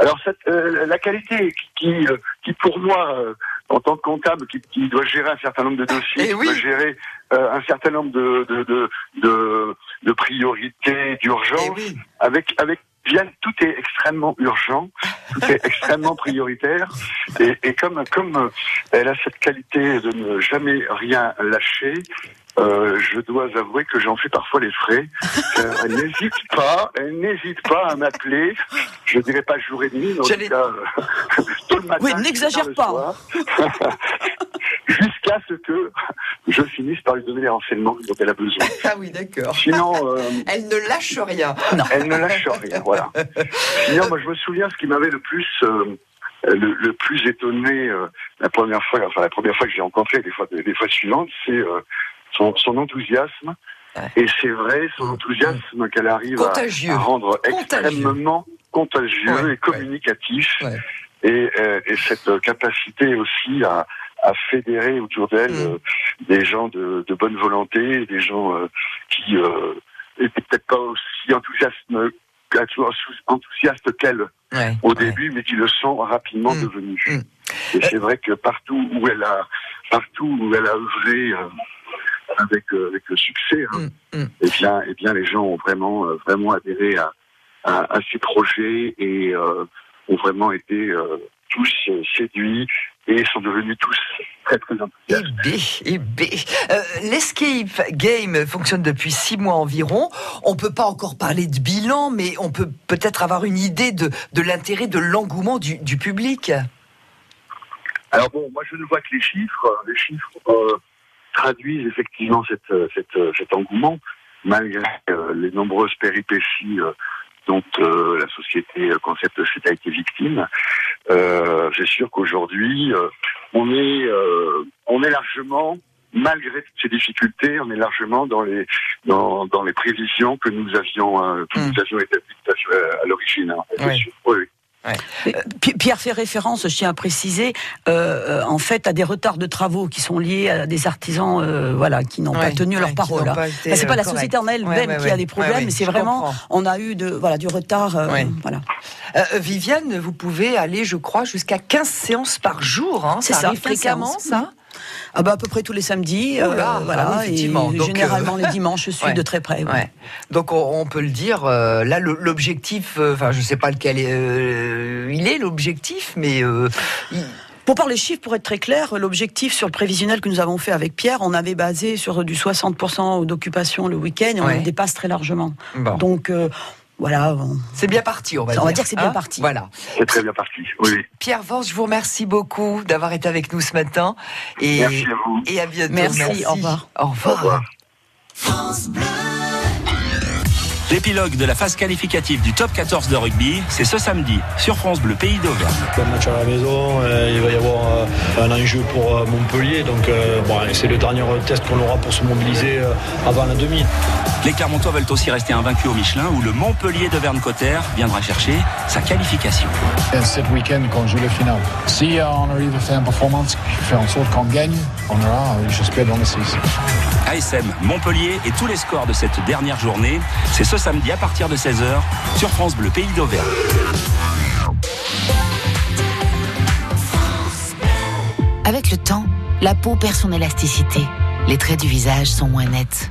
Alors cette, euh, la qualité qui, qui, euh, qui pour moi, euh, en tant que comptable, qui, qui doit gérer un certain nombre de dossiers, Eh qui oui. doit gérer euh, un certain nombre de, de, de, de, de priorités, d'urgences, Eh oui. avec avec Vienne, tout est extrêmement urgent, tout est extrêmement (laughs) prioritaire, et, et comme comme elle a cette qualité de ne jamais rien lâcher, euh, je dois avouer que j'en fais parfois les frais. (laughs) Euh, elle n'hésite pas, elle n'hésite pas à m'appeler. Je dirais pas jour et nuit, mais en tout cas (laughs) euh, le matin. Oui, n'exagère pas. (laughs) Jusqu'à ce que je finisse par lui donner les renseignements dont elle a besoin. Ah oui, d'accord. Sinon, euh, Elle ne lâche rien. elle ne lâche rien, voilà. Sinon, moi, je me souviens ce qui m'avait le plus, le, le plus étonné euh, la première fois, enfin la première fois que j'ai rencontré, des fois, des fois suivantes, c'est euh, son, son enthousiasme. Ouais. Et c'est vrai, son enthousiasme qu'elle arrive à, rendre extrêmement contagieux Ouais, et communicatif. Ouais. Et, euh, et cette capacité aussi à, à fédérer autour d'elle Mm. euh, des gens de, de bonne volonté, des gens euh, qui euh, étaient peut-être pas aussi enthousiastes enthousiastes qu'elle Ouais, au ouais. début, mais qui le sont rapidement Mm. devenus. Mm. Et c'est vrai que partout où elle a, partout où elle a œuvré avec, euh, avec le succès, hein, Mm, mm. eh bien, eh bien, les gens ont vraiment, euh, vraiment adhéré à, à, à ces projets et euh, ont vraiment été tous séduits et sont devenus tous très, très enthousiastes. Et B, et B. Euh, L'escape game fonctionne depuis six mois environ. On peut pas encore parler de bilan, mais on peut peut-être avoir une idée de, de l'intérêt, de l'engouement du, du public. Alors bon, moi je ne vois que les chiffres. Les chiffres euh, traduisent effectivement cette, euh, cette, euh, cet engouement, malgré euh, les nombreuses péripéties euh, dont euh, la société euh, Concept 7 a été victime. Euh, C'est sûr qu'aujourd'hui, euh, on est euh, on est largement Malgré toutes ces difficultés, on est largement dans les dans, dans les prévisions que nous avions euh, que Mm. nous avions établies à, l'origine. hein. Oui, oui. Pi- Pierre fait référence, je tiens à préciser, euh, euh, en fait, à des retards de travaux qui sont liés à des artisans, euh, voilà, qui n'ont pas tenu ouais, leur parole. hein. Enfin, c'est pas la société en elle-même qui a des problèmes, mais c'est vraiment, comprends. on a eu de, voilà, du retard, euh, voilà. Viviane, vous pouvez aller, je crois, jusqu'à 15 séances par jour. Hein. C'est ça ça, arrive 15 fréquemment, séances. ça? Ah bah à peu près tous les samedis, Oh là, ah voilà, oui, effectivement. et Donc, généralement euh, les dimanches, (laughs) je suis ouais. de très près. ouais. Ouais. Donc on, on peut le dire. euh, là, l'objectif, euh, enfin, je sais pas lequel est, euh, il est l'objectif, mais euh, il- Pour parler chiffres, pour être très clair, l'objectif sur le prévisionnel que nous avons fait avec Pierre, on avait basé sur du 60% d'occupation le week-end et on Ouais. le dépasse très largement. bon, Donc euh, voilà, on- c'est bien parti, on va On dire. va dire que c'est bien Hein parti. Voilà. C'est très bien parti. Oui. Pierre Vance, je vous remercie beaucoup d'avoir été avec nous ce matin et, Merci à vous. et à bientôt. Merci, au revoir. Au revoir. Au revoir. L'épilogue de la phase qualificative du top 14 de rugby, c'est ce samedi sur France Bleu Pays d'Auvergne. Un match à la maison, euh, il va y avoir euh, un enjeu pour euh, Montpellier. Donc euh, bon, c'est le dernier test qu'on aura pour se mobiliser euh, avant la demi. Les Clermontois veulent aussi rester invaincus au Michelin où le Montpellier de Verne-Cotter viendra chercher sa qualification. Ce week-end qu'on joue le final. Si on arrive à faire une performance qui fait en sorte qu'on gagne, on euh, j'espère, dans le 6. ASM, Montpellier et tous les scores de cette dernière journée, c'est ce samedi à partir de 16h sur France Bleu Pays d'Auvergne. Avec le temps, la peau perd son élasticité. Les traits du visage sont moins nets.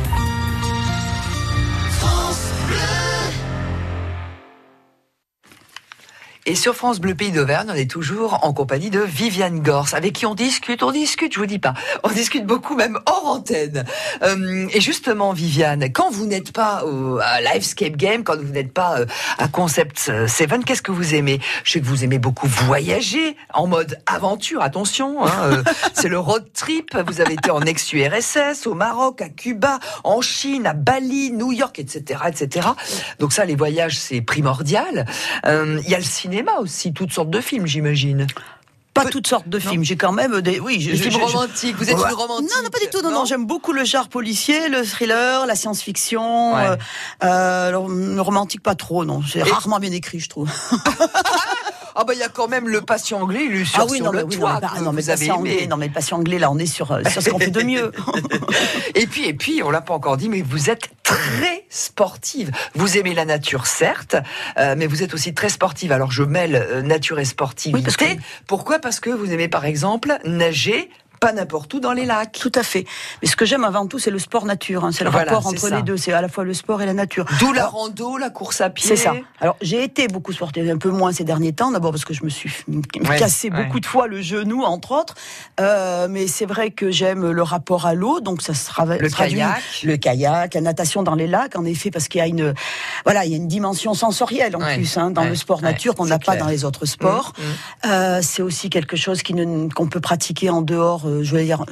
Et sur France Bleu Pays d'Auvergne, on est toujours en compagnie de Viviane Gors, avec qui on discute, on discute, je vous dis pas, on discute beaucoup même hors antenne. Euh, et justement, Viviane, quand vous n'êtes pas au, à Livescape Game, quand vous n'êtes pas euh, à Concept 7, qu'est-ce que vous aimez? Je sais que vous aimez beaucoup voyager en mode aventure, attention, hein, euh, (laughs) c'est le road trip. Vous avez été en ex-URSS, au Maroc, à Cuba, en Chine, à Bali, New York, etc., etc. Donc ça, les voyages, c'est primordial. Euh, Il y a le cinéma aussi, toutes sortes de films, j'imagine. Pas toutes sortes de films. J'ai quand même des. Oui, Les films romantiques. Vous êtes une romantique. Non, non, pas du tout. Non, non, j'aime beaucoup le genre policier, le thriller, la science-fiction. Ouais. euh, euh, le, romantique, pas trop, non. C'est rarement bien écrit, je trouve. (laughs) Ah bah il y a quand même le patient anglais, il est sur, ah oui, sur non, le oui, toit. non, mais, patient anglais, non, mais le patient anglais, là, on est sur, euh, sur ce qu'on fait de mieux. (laughs) Et puis, et puis, on l'a pas encore dit, mais vous êtes très sportive. Vous aimez la nature, certes, euh, mais vous êtes aussi très sportive. Alors, je mêle euh, nature et sportivité. Oui, parce que- Pourquoi Parce que vous aimez, par exemple, nager pas n'importe où dans les lacs. Tout à fait. Mais ce que j'aime avant tout, c'est le sport nature. hein. C'est le Voilà, rapport entre ça. les deux. C'est à la fois le sport et la nature. D'où la rando, la course à pied. C'est ça. Alors j'ai été beaucoup sportive, un peu moins ces derniers temps. D'abord parce que je me suis Ouais, cassé ouais. beaucoup de fois le genou, entre autres. Euh, mais c'est vrai que j'aime le rapport à l'eau, donc ça se trava- Le kayak. le kayak, la natation dans les lacs, en effet, parce qu'il y a une voilà, il y a une dimension sensorielle en Ouais, plus hein, dans le sport nature qu'on n'a pas dans les autres sports. Mmh, mmh. Euh, c'est aussi quelque chose qui ne- qu'on peut pratiquer en dehors, euh, je veux dire,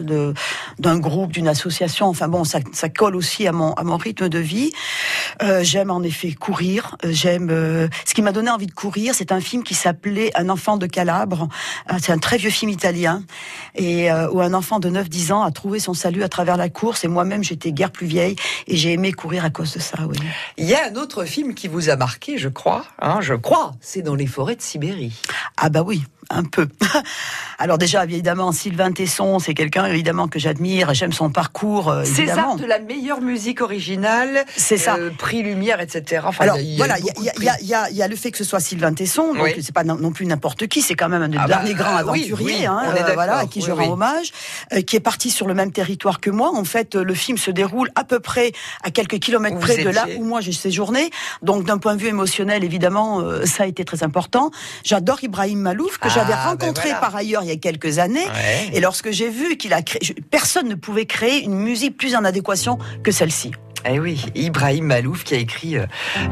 d'un groupe, d'une association. Enfin bon, ça, ça colle aussi à mon, à mon rythme de vie. Euh, j'aime en effet courir. Euh, J'aime. euh, ce qui m'a donné envie de courir, c'est un film qui s'appelait Un enfant de Calabre. C'est un très vieux film italien et où un enfant de 9-10 ans a trouvé son salut à travers la course. Et moi-même, j'étais guère plus vieille et j'ai aimé courir à cause de ça. Oui. Il y a un autre film qui vous a marqué, je crois. Hein, je crois. C'est dans les forêts de Sibérie. Ah bah oui, un peu. (laughs) Alors déjà, évidemment, Sylvain Tesson, c'est quelqu'un évidemment que j'admire. J'aime son parcours, euh. César de la meilleure musique originale. C'est ça. euh, prix Lumière, etc. Enfin, Alors y a- voilà, il y, a- y y y le fait que ce soit Sylvain Tesson, donc Oui. c'est pas non, plus n'importe qui, c'est quand même un des Ah bah, derniers grands oui, aventuriers, oui, hein, euh, voilà, à qui je rends hommage, euh, qui est parti sur le même territoire que moi. En fait, le film se déroule à peu près à quelques kilomètres près de là où moi j'ai séjourné. Donc d'un point de vue émotionnel, évidemment, ça a été très important. J'adore Ibrahim Malouf que Ah, j'avais ben rencontré voilà. par ailleurs il y a quelques années. Ouais. Et lorsque j'ai vu qu'il a créé, personne ne pouvait créer une musique plus en adéquation que celle-ci. Eh oui, Ibrahim Malouf qui a écrit euh,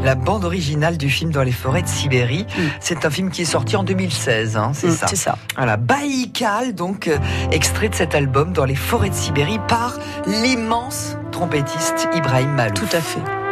la bande originale du film Dans les forêts de Sibérie. C'est un film qui est sorti en 2016, hein, c'est Mm, ça. c'est ça. Voilà, Baïkal, donc euh, extrait de cet album Dans les forêts de Sibérie par l'immense trompettiste Ibrahim Malouf. Tout à fait.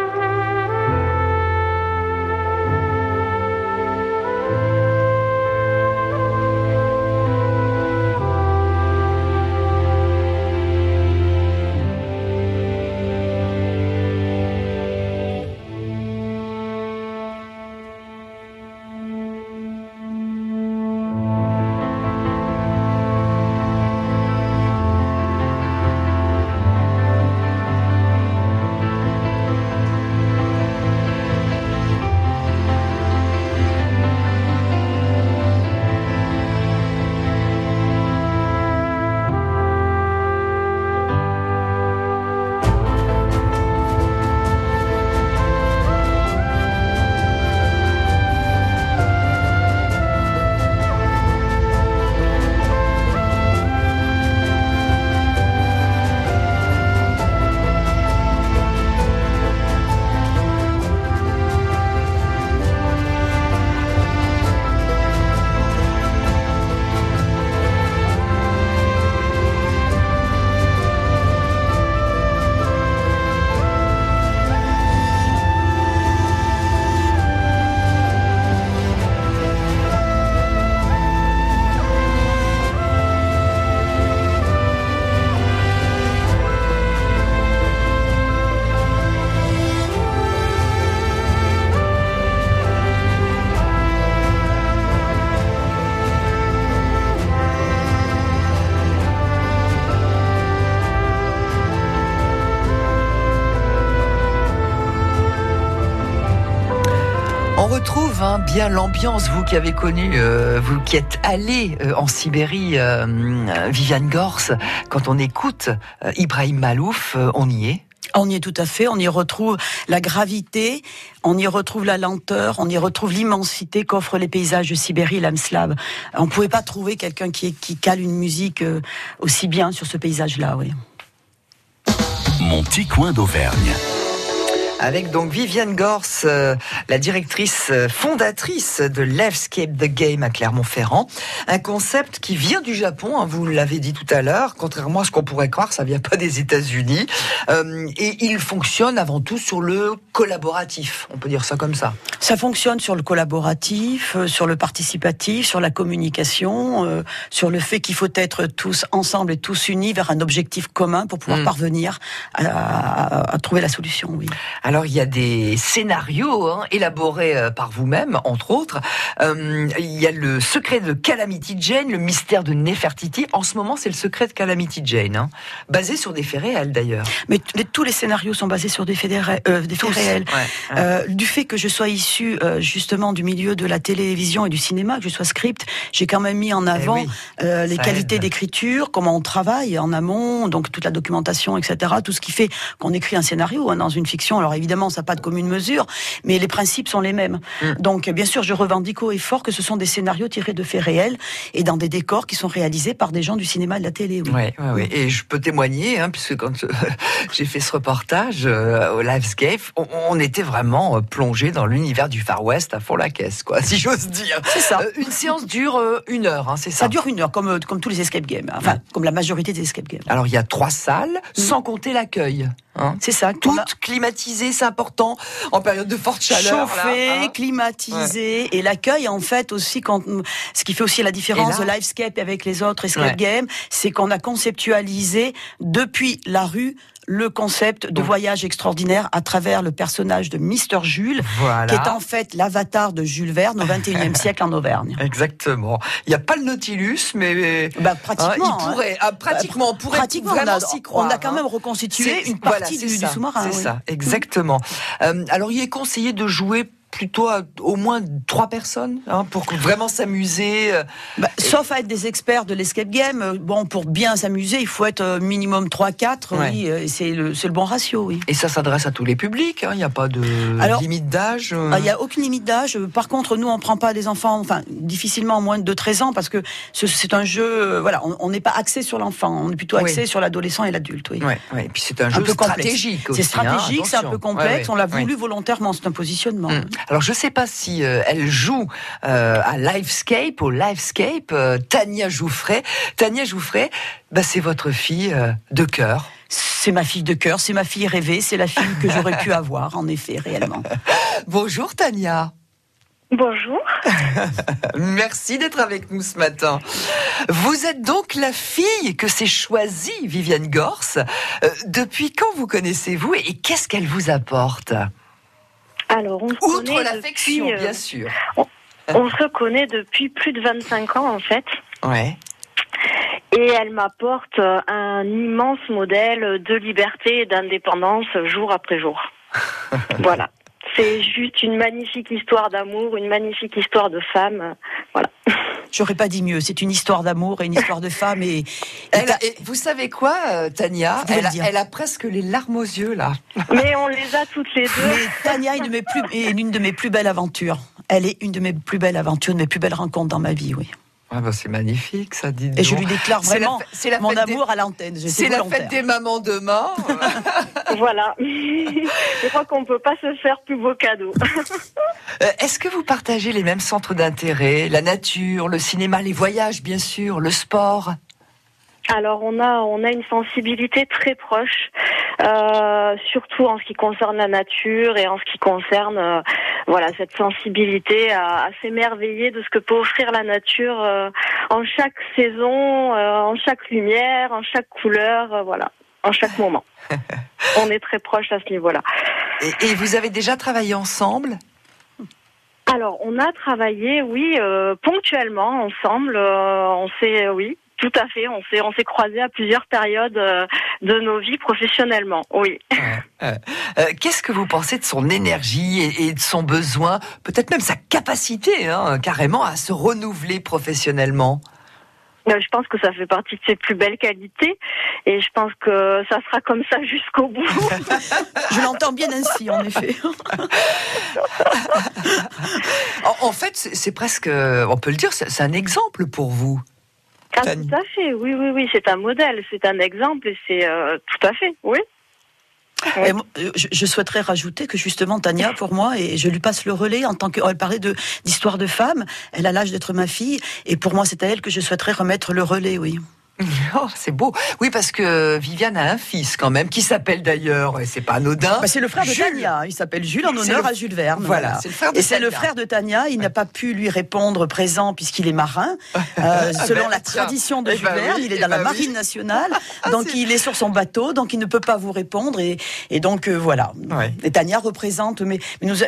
Retrouve hein, bien l'ambiance, vous qui avez connu, euh, vous qui êtes allé euh, en Sibérie, euh, Viviane Gorse, quand on écoute euh, Ibrahim Malouf, euh, on y est. On y est tout à fait, on y retrouve la gravité, on y retrouve la lenteur, on y retrouve l'immensité qu'offrent les paysages de Sibérie, l'âme slave. On ne pouvait pas trouver quelqu'un qui, qui cale une musique euh, aussi bien sur ce paysage-là, oui. Mon petit coin d'Auvergne. Avec donc Viviane Gorse, euh, la directrice euh, fondatrice de Lifescape the Game à Clermont-Ferrand. Un concept qui vient du Japon, hein, vous l'avez dit tout à l'heure, contrairement à ce qu'on pourrait croire, ça vient pas des États-Unis. Euh, et il fonctionne avant tout sur le collaboratif, on peut dire ça comme ça. Ça fonctionne sur le collaboratif, euh, sur le participatif, sur la communication, euh, sur le fait qu'il faut être tous ensemble et tous unis vers un objectif commun pour pouvoir Mm. parvenir à, à- à trouver la solution, oui. Alors il y a des scénarios hein, élaborés euh, par vous-même, entre autres. Euh, il y a le secret de Calamity Jane, le mystère de Nefertiti. En ce moment, c'est le secret de Calamity Jane, hein, basé sur des faits réels d'ailleurs. Mais tous les scénarios sont basés sur des faits, ré- euh, des faits Tous, réels. ouais, ouais. Euh, du fait que je sois issu justement du milieu de la télévision et du cinéma, que je sois script, j'ai quand même mis en avant Eh oui, euh, les qualités d'écriture, comment on travaille en amont, donc toute la documentation, etc. Tout ce qui fait qu'on écrit un scénario hein, dans une fiction. Alors évidemment, ça n'a pas de commune mesure, mais les principes sont les mêmes. Mm. Donc bien sûr, je revendique haut et fort que ce sont des scénarios tirés de faits réels et dans des décors qui sont réalisés par des gens du cinéma et de la télé. Oui. Ouais, ouais, ouais. Et je peux témoigner, hein, puisque quand euh, j'ai fait ce reportage euh, au Livescape, on, on était vraiment euh, plongé dans l'univers du Far West à fond la caisse, quoi, (laughs) si j'ose dire. C'est ça. Euh, une séance dure euh, une heure, hein, c'est ça. Ça dure une heure, comme, comme tous les escape games. Enfin, comme la majorité des escape games. Alors il y a trois salles, sans compter l'accueil. Hein. C'est ça. Toutes a- climatisées, c'est important en période de forte chaleur. chauffé, là, hein. climatisé et l'accueil en fait aussi quand ce qui fait aussi la différence là- de Livescape avec les autres escape Ouais. games, c'est qu'on a conceptualisé depuis la rue le concept de voyage extraordinaire à travers le personnage de Mister Jules, Voilà. qui est en fait l'avatar de Jules Verne au (laughs) XXIe siècle en Auvergne. Exactement. Il n'y a pas le Nautilus, mais Bah, hein, pratiquement. il pourrait, ah, pratiquement, on pourrait pratiquement, on vraiment a, s'y croire. on a quand hein. même reconstitué une partie du, sous-marin. C'est oui. ça, exactement. Euh, alors, il est conseillé de jouer plutôt à au moins trois personnes hein, pour vraiment s'amuser. euh, Bah, sauf à être des experts de l'escape game, euh, bon, pour bien s'amuser, il faut être euh, minimum 3-4, Ouais. oui, euh, c'est le, le bon ratio, oui. Et ça s'adresse à tous les publics. hein, Il n'y a pas de Alors, limite d'âge. euh. Ah, Il n'y a aucune limite d'âge. Euh, Par contre, nous, on prend pas des enfants, enfin, difficilement moins de 13 ans, parce que ce- c'est un jeu, euh, voilà, on- n'est pas axé sur l'enfant, on est plutôt axé Oui. sur l'adolescent et l'adulte, oui. Ouais, ouais. Et puis c'est un Un jeu peu stratégique. C'est hein, stratégique, c'est un peu complexe, on l'a voulu volontairement, c'est un positionnement. Mm. Alors je sais pas si euh, elle joue euh, à Livescape, au Livescape, euh, Tania Jouffret. Tania Jouffret, bah, c'est votre fille euh, de cœur. C'est ma fille de cœur, c'est ma fille rêvée, c'est la fille que j'aurais pu (laughs) avoir, en effet, réellement. Bonjour Tania. Bonjour. (laughs) Merci d'être avec nous ce matin. Vous êtes donc la fille que s'est choisie Viviane Gorse. Euh, depuis quand vous connaissez-vous et qu'est-ce qu'elle vous apporte? Alors, on se Outre connaît l'affection, depuis, euh, bien sûr. On se connaît depuis plus de 25 ans, en fait. Ouais. Et elle m'apporte euh, un immense modèle de liberté et d'indépendance jour après jour. (laughs) voilà. C'est juste une magnifique histoire d'amour, une magnifique histoire de femme. euh, Voilà. (laughs) J'aurais pas dit mieux, c'est une histoire d'amour et une histoire de femme et, et Elle t'as- a- et vous savez quoi, euh, Tania? Elle le a, dire. elle a presque les larmes aux yeux là. Mais on les a toutes les deux. Mais Tania est une de mes plus, est de mes plus belles aventures. Elle est une de mes plus belles aventures, de mes plus belles rencontres dans ma vie, oui. Ah bah c'est magnifique ça, dit. Et je lui déclare la vraiment la mon des- amour à l'antenne. C'est la fête des mamans demain. (laughs) voilà. (laughs) Je crois qu'on peut pas se faire plus beau cadeau. (laughs) Euh, Est-ce que vous partagez les mêmes centres d'intérêt? La nature, le cinéma, les voyages, bien sûr, le sport? Alors on a on a une sensibilité très proche, euh, surtout en ce qui concerne la nature et en ce qui concerne euh, voilà cette sensibilité à, à s'émerveiller de ce que peut offrir la nature euh, en chaque saison, euh, en chaque lumière, en chaque couleur, voilà, en chaque moment. (laughs) on est très proche à ce niveau-là. et, et vous avez déjà travaillé ensemble? Alors, on a travaillé, oui, euh, ponctuellement ensemble. euh, on s'est, oui, tout à fait. On s'est on s'est croisés à plusieurs périodes euh, de nos vies professionnellement. Oui. Euh, euh, Qu'est-ce que vous pensez de son énergie et, et de son besoin, peut-être même sa capacité, hein, carrément, à se renouveler professionnellement? Euh, Je pense que ça fait partie de ses plus belles qualités et je pense que ça sera comme ça (laughs) jusqu'au bout. (laughs) Je l'entends bien ainsi, en effet. (laughs) en, en fait, c'est presque, on peut le dire, c'est c'est un exemple pour vous. Ah, tout à fait, oui, oui, oui, c'est un modèle, c'est un exemple et c'est euh, tout à fait, oui. Euh, je, souhaiterais rajouter que justement Tania, pour moi, et je lui passe le relais en tant que, elle parlait de d'histoire de femme. Elle a l'âge d'être ma fille, et pour moi, c'est à elle que je souhaiterais remettre le relais, oui. (laughs) Oh, c'est beau. Oui, parce que Viviane a un fils quand même, qui s'appelle d'ailleurs, et c'est pas anodin. Bah, c'est le frère de Jules. Tania. Il s'appelle Jules en honneur le- à Jules Verne. Voilà, Et c'est le frère de Tania. Il n'a pas pu lui répondre présent puisqu'il est marin. (laughs) Euh, selon ben, la tiens. tradition de Eh Jules ben Verne, oui, il est eh dans la ben oui. marine nationale. (laughs) donc il est sur son bateau, donc il ne peut pas vous répondre. Et, et donc euh, voilà. Et Tania représente. Mais,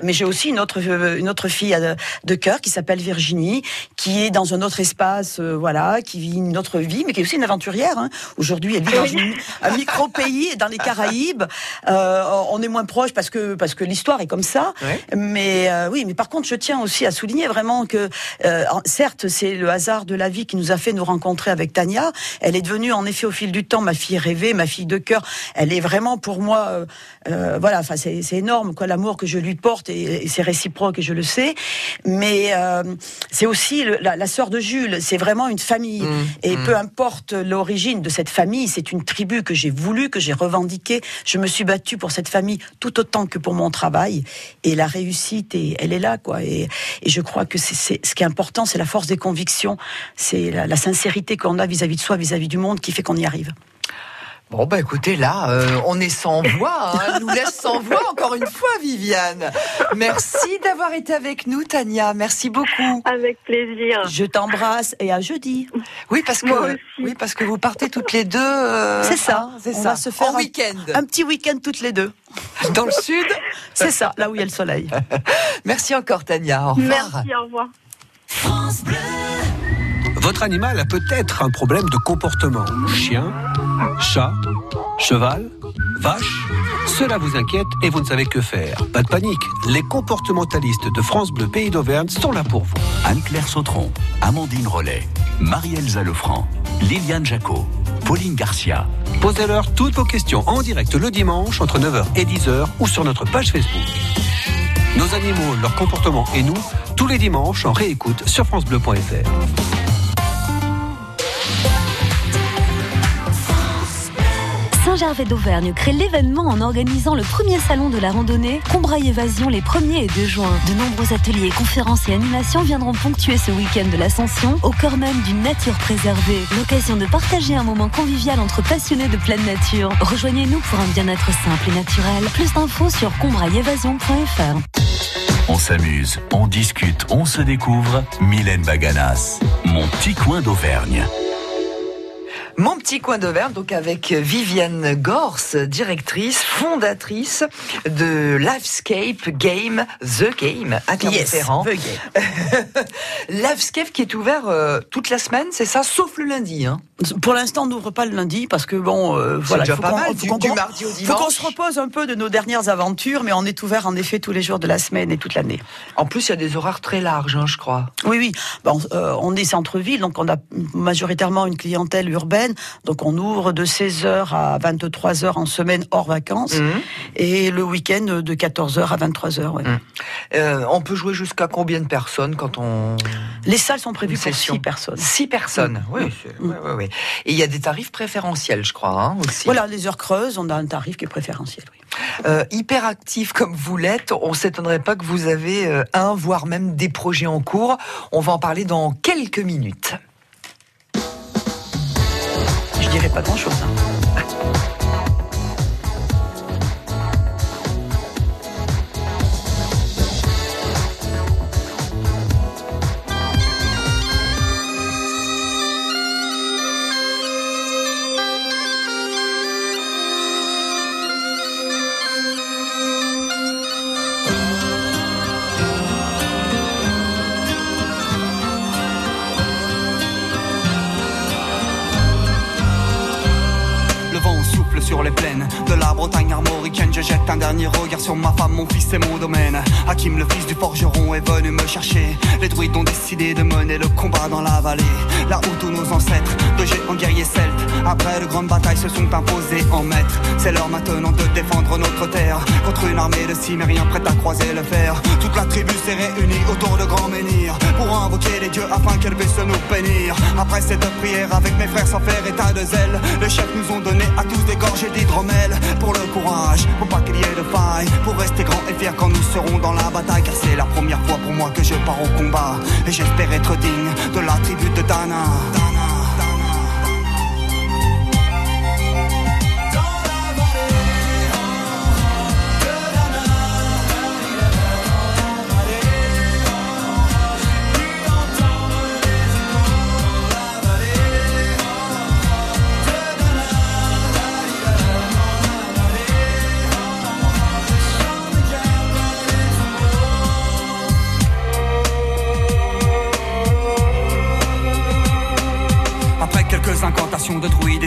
mais, j'ai aussi une autre, euh, une autre fille euh, de cœur qui s'appelle Virginie, qui est dans un autre espace, euh, voilà, qui vit une autre vie, mais qui est aussi une aventurière. hein. Aujourd'hui, elle vit dans une- un micro pays dans les Caraïbes. (laughs) Euh, on est moins proche parce que parce que l'histoire est comme ça. Mais euh, oui, mais par contre, je tiens aussi à souligner vraiment que euh, certes, c'est le hasard de la vie qui nous a fait nous rencontrer avec Tania. Elle est devenue en effet au fil du temps ma fille rêvée, ma fille de cœur. Elle est vraiment pour moi, euh, euh, voilà, enfin c'est énorme quoi l'amour que je lui porte et, et c'est réciproque et je le sais. Mais euh, c'est aussi le- la, la sœur de Jules. C'est vraiment une famille et mmh. peu importe l'origine de cette famille, c'est une tribu que j'ai voulu, que j'ai revendiquée. Je me suis battue pour cette famille tout autant que pour mon travail. Et la réussite, elle est là, quoi. Et, je crois que c'est ce qui est important, c'est la force des convictions, c'est la, la sincérité qu'on a vis-à-vis de soi, vis-à-vis du monde, qui fait qu'on y arrive. Bon, bah écoutez, là, euh, on est sans voix. Hein. Elle nous laisse sans voix encore une fois, Viviane. Merci d'avoir été avec nous, Tania. Merci beaucoup. Avec plaisir. Je t'embrasse et à jeudi. Oui, parce que, oui, parce que vous partez toutes les deux. euh, C'est ça. hein, c'est On ça. va se faire en un- week-end. Un petit week-end toutes les deux. Dans le sud C'est ça, là où il y a le soleil. (laughs) Merci encore, Tania. Au revoir. Merci, au revoir. Votre animal a peut-être un problème de comportement. Chien, chat, cheval, vache. Cela vous inquiète et vous ne savez que faire. Pas de panique. Les comportementalistes de France Bleu Pays d'Auvergne sont là pour vous. Anne-Claire Sautron, Amandine Rollet, Marielle Zalofran, Liliane Jacot, Pauline Garcia. Posez-leur toutes vos questions en direct le dimanche entre 9h et 10h ou sur notre page Facebook. Nos animaux, leur comportement et nous, tous les dimanches en réécoute sur francebleu.fr. Saint-Gervais d'Auvergne crée l'événement en organisant le premier salon de la randonnée Combraille Évasion les 1er et 2 juin. De nombreux ateliers, conférences et animations viendront ponctuer ce week-end de l'ascension au cœur même d'une nature préservée. L'occasion de partager un moment convivial entre passionnés de pleine nature. Rejoignez-nous pour un bien-être simple et naturel. Plus d'infos sur combrailleévasion.fr. On s'amuse, on discute, on se découvre. Mylène Baganas, mon petit coin d'Auvergne. Mon petit coin d'Auvergne, donc avec Viviane Gors, directrice, fondatrice de Livescape Game, The Game, à Yes, Clermont-Ferrand. The Game. (laughs) Livescape qui est ouvert euh, toute la semaine, c'est ça, sauf le lundi. Hein. Pour l'instant, on n'ouvre pas le lundi parce que bon, euh, voilà, déjà faut pas qu'on- mal, faut du- mardi au Faut qu'on se repose un peu de nos dernières aventures, mais on est ouvert en effet tous les jours de la semaine et toute l'année. En plus, il y a des horaires très larges, hein, je crois. Oui, oui. Bon, euh, on est centre-ville, donc on a majoritairement une clientèle urbaine. Donc on ouvre de 16h à 23h en semaine hors vacances. Mhm. Et le week-end de 14h à 23h. ouais. Euh, on peut jouer jusqu'à combien de personnes quand on... Les salles sont prévues pour session. 6 personnes. Six personnes, Mm. oui. c'est- ouais, Et il y a des tarifs préférentiels, je crois, hein, aussi. Voilà, les heures creuses, on a un tarif qui est préférentiel. oui. Euh, hyper actif comme vous l'êtes, on s'étonnerait pas que vous avez euh, un, voire même des projets en cours. On va en parler dans quelques minutes. Je dirais pas grand-chose. hein. Armoricaine. Je jette un dernier regard sur ma femme, mon fils et mon domaine. Hakim, le fils du forgeron, est venu me chercher. Les druides ont décidé de mener le combat dans la vallée. Là où tous nos ancêtres, de géants guerriers celtes, après de grandes batailles se sont imposés en maîtres. C'est l'heure maintenant de défendre notre terre contre une armée de cimériens prête à croiser le fer. Toute la tribu s'est réunie autour de grands menhirs pour invoquer les dieux afin qu'elle puisse nous bénir. Après cette prière avec mes frères sans faire état de zèle, les chefs nous ont donné à tous des gorgées d'hydromel pour le courage, pour pas qu'il y ait de faille, pour rester grand et fier quand nous serons dans la bataille. Car c'est la première fois pour moi que je pars au combat et j'espère être digne de la tribu de Dana. De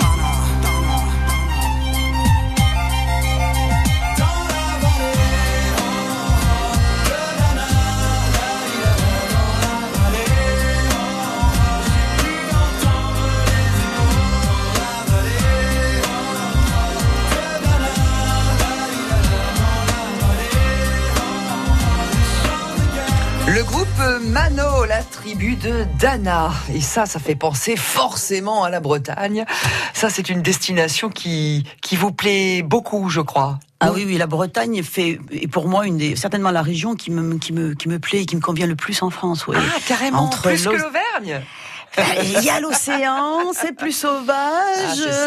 Groupe Mano, la tribu de Dana. Et ça, ça fait penser forcément à la Bretagne. Ça, c'est une destination qui, qui vous plaît beaucoup, je crois. Ah oui, oui, la Bretagne fait, est pour moi une des, certainement la région qui me, qui me, qui me plaît et qui me convient le plus en France. oui. Ah, carrément, Entre plus que l'Auvergne. Il y a l'océan, c'est plus sauvage,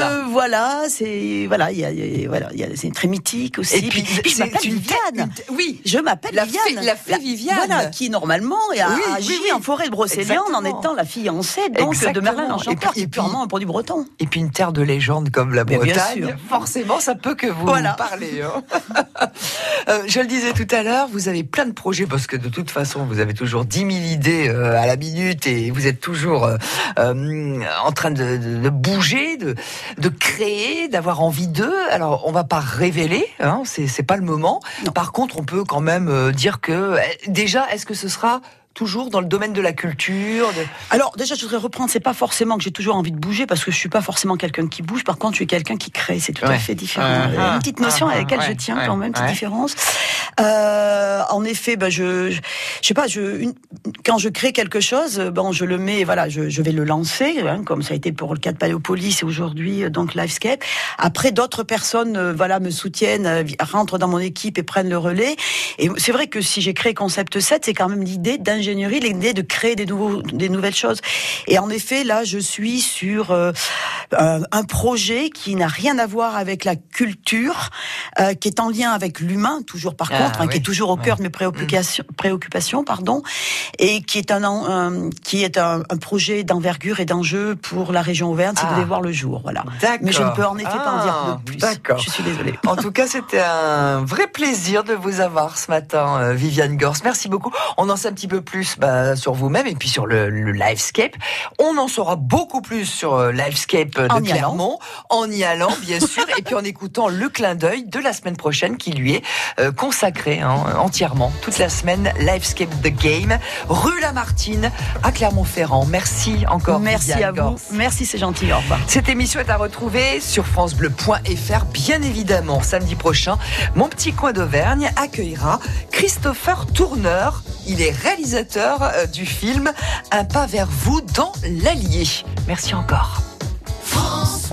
Ah, euh, voilà, c'est voilà, il y a, il y a- voilà, c'est très mythique aussi. Et puis, je c'est m'appelle une Viviane. Oui, je m'appelle Viviane. fée- la fée Viviane. Voilà, qui normalement a Oui, agi oui. en forêt de Brocéliande en étant la fiancée donc de Exactement. Merlin l'Enchanteur, Et puis- qui est puis- purement un produit breton. Et puis une terre de légende comme la Mais Bretagne, forcément, ça peut que vous Voilà. parler. hein. (laughs) Euh, je le disais tout à l'heure, vous avez plein de projets parce que de toute façon, vous avez toujours 10 000 idées euh, à la minute et vous êtes toujours en train de, bouger, de, de créer, d'avoir envie d'eux. Alors, on va pas révéler, hein, c'est c'est pas le moment. Par contre, on peut quand même euh, dire que eh, déjà, est-ce que ce sera toujours dans le domaine de la culture de- Alors déjà, je voudrais reprendre. C'est pas forcément que j'ai toujours envie de bouger parce que je suis pas forcément quelqu'un qui bouge. Par contre, je suis quelqu'un qui crée. C'est tout Ouais. à fait différent. Ah, a ah, une petite notion ah, à laquelle ouais, je tiens quand même, petite différence. Euh, en effet, ben je, je, je sais pas. Je, une- quand je crée quelque chose, bon, je le mets. Voilà, je, je vais le lancer, hein, comme ça a été pour le cas de Paléopolis et aujourd'hui euh, donc Livescape. Après, d'autres personnes, euh, voilà, me soutiennent, euh, rentrent dans mon équipe et prennent le relais. Et c'est vrai que si j'ai créé Concept 7, c'est quand même l'idée d'ingénierie l'ingénierie, l'idée de créer des, nouveaux, des nouvelles choses. Et en effet, là, je suis sur euh, un, un projet qui n'a rien à voir avec la culture, euh, qui est en lien avec l'humain, toujours par Ah, contre, hein, qui est toujours au cœur de mes préoccupations, préoccupations, pardon, et qui est un, qui est un, un projet d'envergure et d'enjeu pour la région Auvergne, qui Ah. devait voir le jour, voilà. Mais je ne peux en effet pas en dire plus. D'accord. Je suis désolée. En tout cas, c'était un vrai plaisir de vous avoir ce matin, euh, Viviane Gors. Merci beaucoup. On en sait un petit peu plus bah, sur vous-même et puis sur le, le Livescape. On en saura beaucoup plus sur euh, Livescape de En y allant. Clermont, en y allant, bien (laughs) sûr, et puis en écoutant le clin d'œil de la semaine prochaine qui lui est euh, consacré hein, entièrement, toute la semaine, Livescape The Game, rue Lamartine, à Clermont-Ferrand. Merci encore, Merci Viviane à vous. Merci, c'est gentil. Au revoir. Cette émission est à retrouver sur francebleu.fr, bien évidemment. Samedi prochain, mon petit coin d'Auvergne accueillera Christopher Tourneur. Il est réalisateur euh, du film Un pas vers vous dans l'Allier. Merci encore.